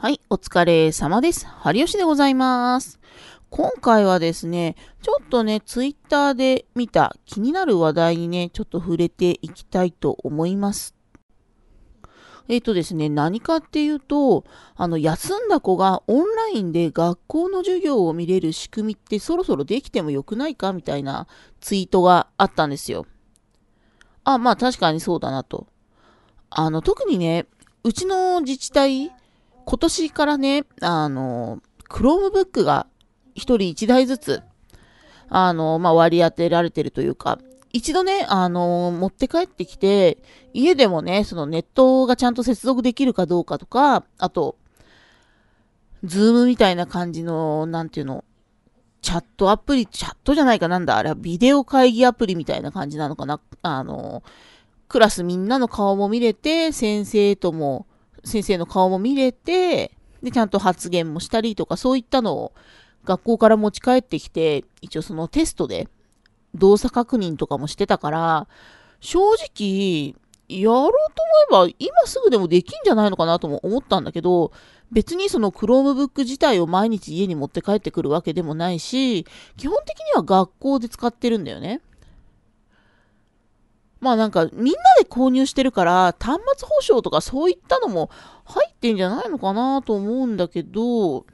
はい、お疲れ様です。春吉でございます。今回はですね、ちょっとね、ツイッターで見た気になる話題にね、ちょっと触れていきたいと思います。えっ、とですね、何かっていうと、あの、休んだ子がオンラインで学校の授業を見れる仕組みってそろそろできてもよくないかみたいなツイートがあったんですよ。あ、まあ確かにそうだなと。あの、特にね、うちの自治体、今年からね、あの、Chromebook が1人1台ずつ、あの、まあ、割り当てられてるというか、一度ね、あの、持って帰ってきて、家でもね、そのネットがちゃんと接続できるかどうかとか、あと、ズームみたいな感じの、なんていうの、チャットアプリ、チャットじゃないかなんだ、あれはビデオ会議アプリみたいな感じなのかな。あの、クラスみんなの顔も見れて、先生とも、先生の顔も見れて、で、ちゃんと発言もしたりとか、そういったのを学校から持ち帰ってきて、一応そのテストで動作確認とかもしてたから、正直、やろうと思えば今すぐでもできんじゃないのかなとも思ったんだけど、別にその Chromebook 自体を毎日家に持って帰ってくるわけでもないし、基本的には学校で使ってるんだよね。まあなんかみんなで購入してるから端末保証とかそういったのも入ってんじゃないのかなと思うんだけど、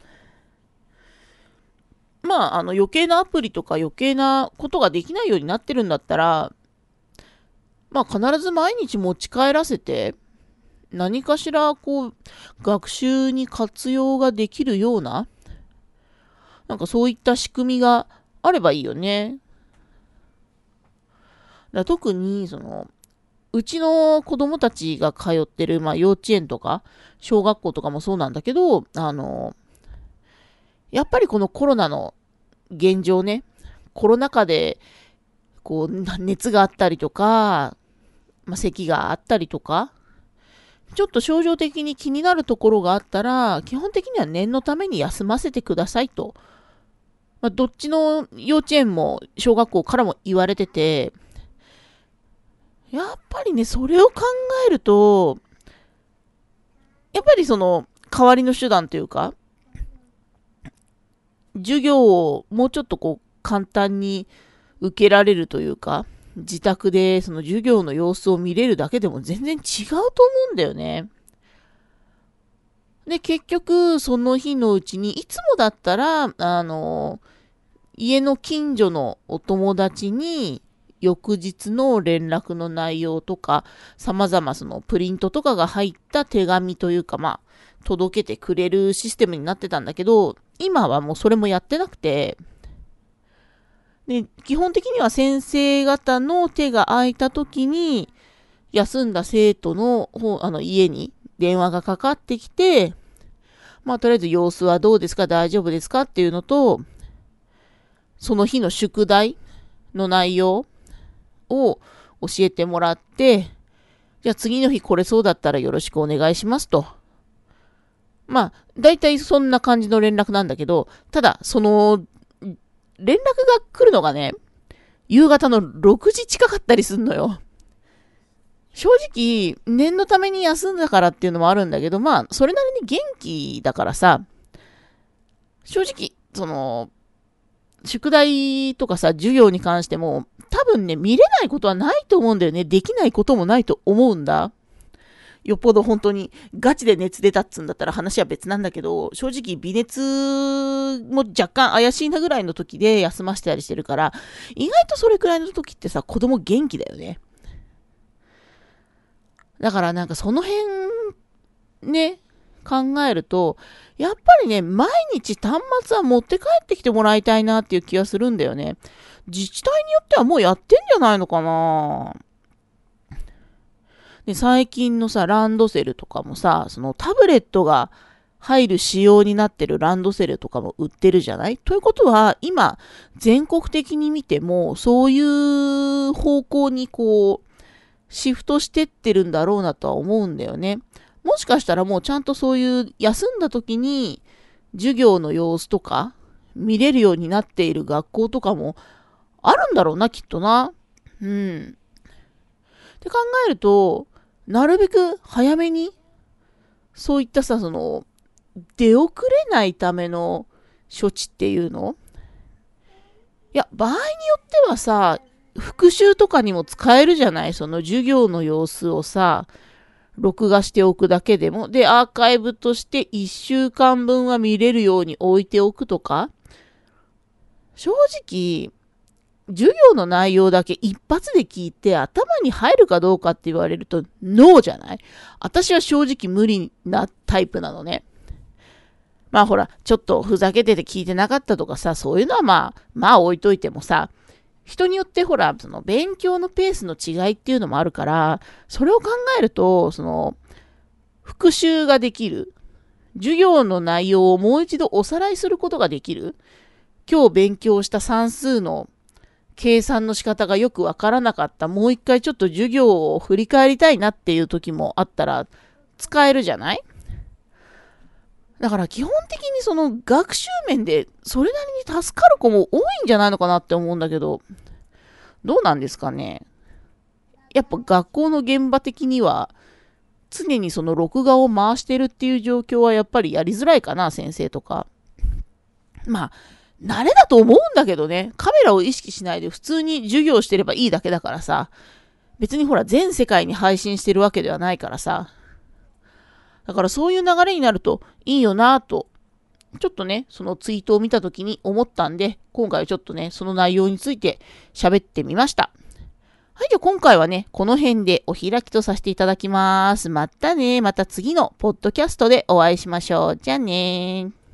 まああの余計なアプリとか余計なことができないようになってるんだったら、まあ必ず毎日持ち帰らせて、何かしらこう学習に活用ができるような、なんかそういった仕組みがあればいいよね。だ特に、その、うちの子供たちが通ってる、まあ、幼稚園とか、小学校とかもそうなんだけど、あの、やっぱりこのコロナの現状ね、コロナ禍で、こう、熱があったりとか、まあ、咳があったりとか、ちょっと症状的に気になるところがあったら、基本的には念のために休ませてくださいと。まあ、どっちの幼稚園も小学校からも言われてて、やっぱりね、それを考えると、やっぱりその、代わりの手段というか、授業をもうちょっとこう、簡単に受けられるというか、自宅でその授業の様子を見れるだけでも全然違うと思うんだよね。で、結局、その日のうちに、いつもだったら、あの、家の近所のお友達に、翌日の連絡の内容とか、様々そのプリントとかが入った手紙というか、まあ、届けてくれるシステムになってたんだけど、今はもうそれもやってなくて、で、基本的には先生方の手が空いた時に、休んだ生徒の方、あの家に電話がかかってきて、まあ、とりあえず様子はどうですか大丈夫ですかっていうのと、その日の宿題の内容を教えてもらって、じゃあ次の日これそうだったらよろしくお願いしますと。まあ、大体そんな感じの連絡なんだけど、ただ、その、連絡が来るのがね、夕方の6時近かったりすんのよ。正直、念のために休んだからっていうのもあるんだけど、まあ、それなりに元気だからさ、正直、その、宿題とかさ、授業に関しても、多分ね、見れないことはないと思うんだよね。できないこともないと思うんだ。よっぽど本当にガチで熱出たっつんだったら話は別なんだけど、正直微熱も若干怪しいなぐらいの時で休ませたりしてるから、意外とそれくらいの時ってさ、子供元気だよね。だからなんかその辺、ね、考えると、やっぱりね、毎日端末は持って帰ってきてもらいたいなっていう気がするんだよね。自治体によってはもうやってんじゃないのかなで、最近のさ、ランドセルとかもさ、そのタブレットが入る仕様になってるランドセルとかも売ってるじゃない？ということは、今、全国的に見ても、そういう方向にこう、シフトしてってるんだろうなとは思うんだよね。もしかしたらもうちゃんとそういう休んだ時に授業の様子とか見れるようになっている学校とかもあるんだろうな、きっとな。うん。って考えると、なるべく早めに、そういったさ、その、出遅れないための処置っていうの？いや、場合によってはさ、復習とかにも使えるじゃない？その授業の様子をさ、録画しておくだけでも。で、アーカイブとして1週間分は見れるように置いておくとか。正直、授業の内容だけ一発で聞いて頭に入るかどうかって言われるとノーじゃない？私は正直無理なタイプなのね。まあほら、ちょっとふざけてて聞いてなかったとかさ、そういうのはまあ、まあ置いといてもさ、人によってほら、その勉強のペースの違いっていうのもあるから、それを考えると、その、復習ができる。授業の内容をもう一度おさらいすることができる。今日勉強した算数の計算の仕方がよくわからなかった。もう一回ちょっと授業を振り返りたいなっていう時もあったら使えるじゃない？だから基本的にその学習面でそれなりに助かる子も多いんじゃないのかなって思うんだけど、どうなんですかね？やっぱ学校の現場的には常にその録画を回してるっていう状況はやっぱりやりづらいかな、先生とか。まあ、慣れだと思うんだけどね。カメラを意識しないで普通に授業してればいいだけだからさ。別にほら全世界に配信してるわけではないからさ。だからそういう流れになるといいよなぁと、ちょっとね、そのツイートを見た時に思ったんで、今回はちょっとね、その内容について喋ってみました。はい、じゃあ今回はね、この辺でお開きとさせていただきます。またね、また次のポッドキャストでお会いしましょう。じゃあねー。